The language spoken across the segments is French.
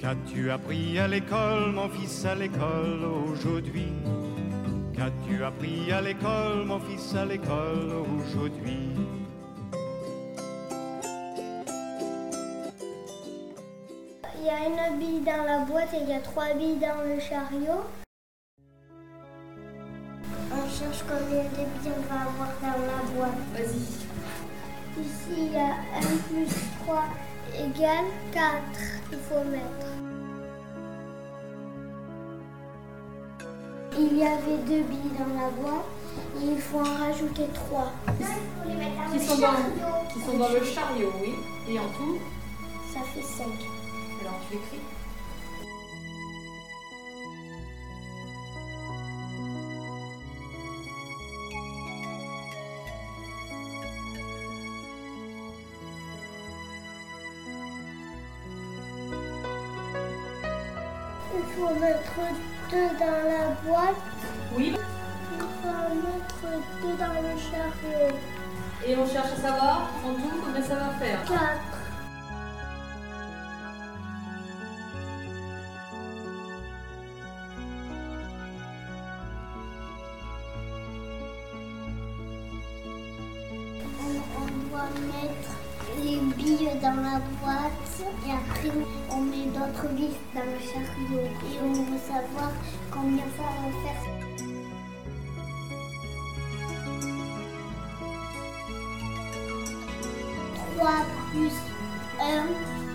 Qu'as-tu appris à l'école, mon fils, à l'école aujourd'hui? Qu'as-tu appris à l'école, mon fils, à l'école aujourd'hui? Il y a une bille dans la boîte et il y a trois billes dans le chariot. On cherche combien de billes on va avoir dans la boîte. Vas-y. Ici, il y a 1 plus 3 égale 4. Il faut mettre. Il y avait deux billes dans la boîte et il faut en rajouter 3. Qui sont, dans, qui sont dans le chariot, oui. Et en tout, Ça fait 5. alors tu écris. Faut mettre 2 dans la boîte. Oui. Il faut mettre 2 dans le chariot. Et on cherche à savoir en tout combien ça va faire. 4. On, on doit mettre les billes dans la boîte et après on met d'autres billes dans le chariot et on veut savoir combien ça va faire. Trois plus 1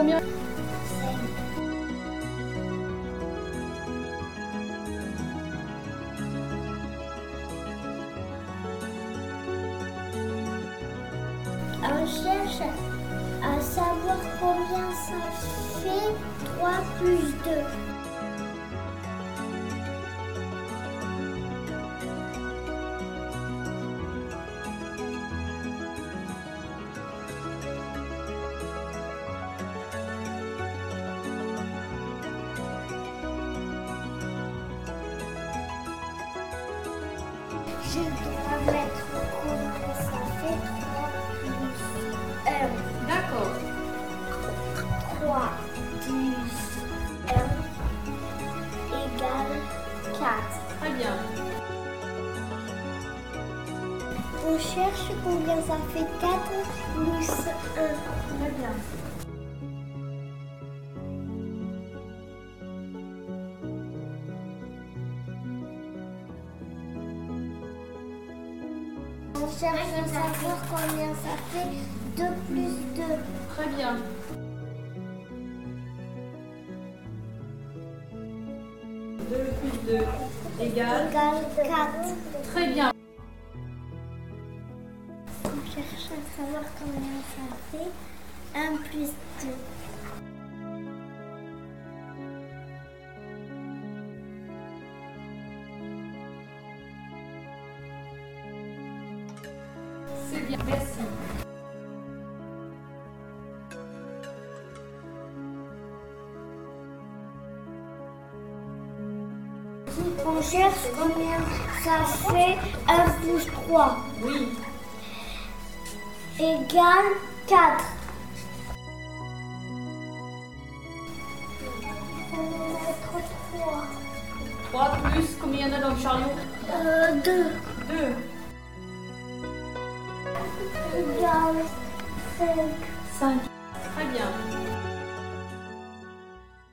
combien On cherche à savoir combien ça fait 3 plus 2. Je dois mettre combien ça fait 3 plus 1. D'accord. 3 plus 1 égale 4. Très bien. On cherche combien ça fait 4 plus 1. Très bien. Cherche à savoir combien ça fait 2 plus 2. Très bien. Plus deux égale. Égale 4. Très bien. On cherche à savoir combien ça fait 1 plus 2. C'est bien. Merci. On cherche combien ça fait 1 plus 3 Oui. égale 4. On va mettre 3. 3 plus, combien il y en a dans le chariot? Euh, 2 2. égale 5. 5. Très bien.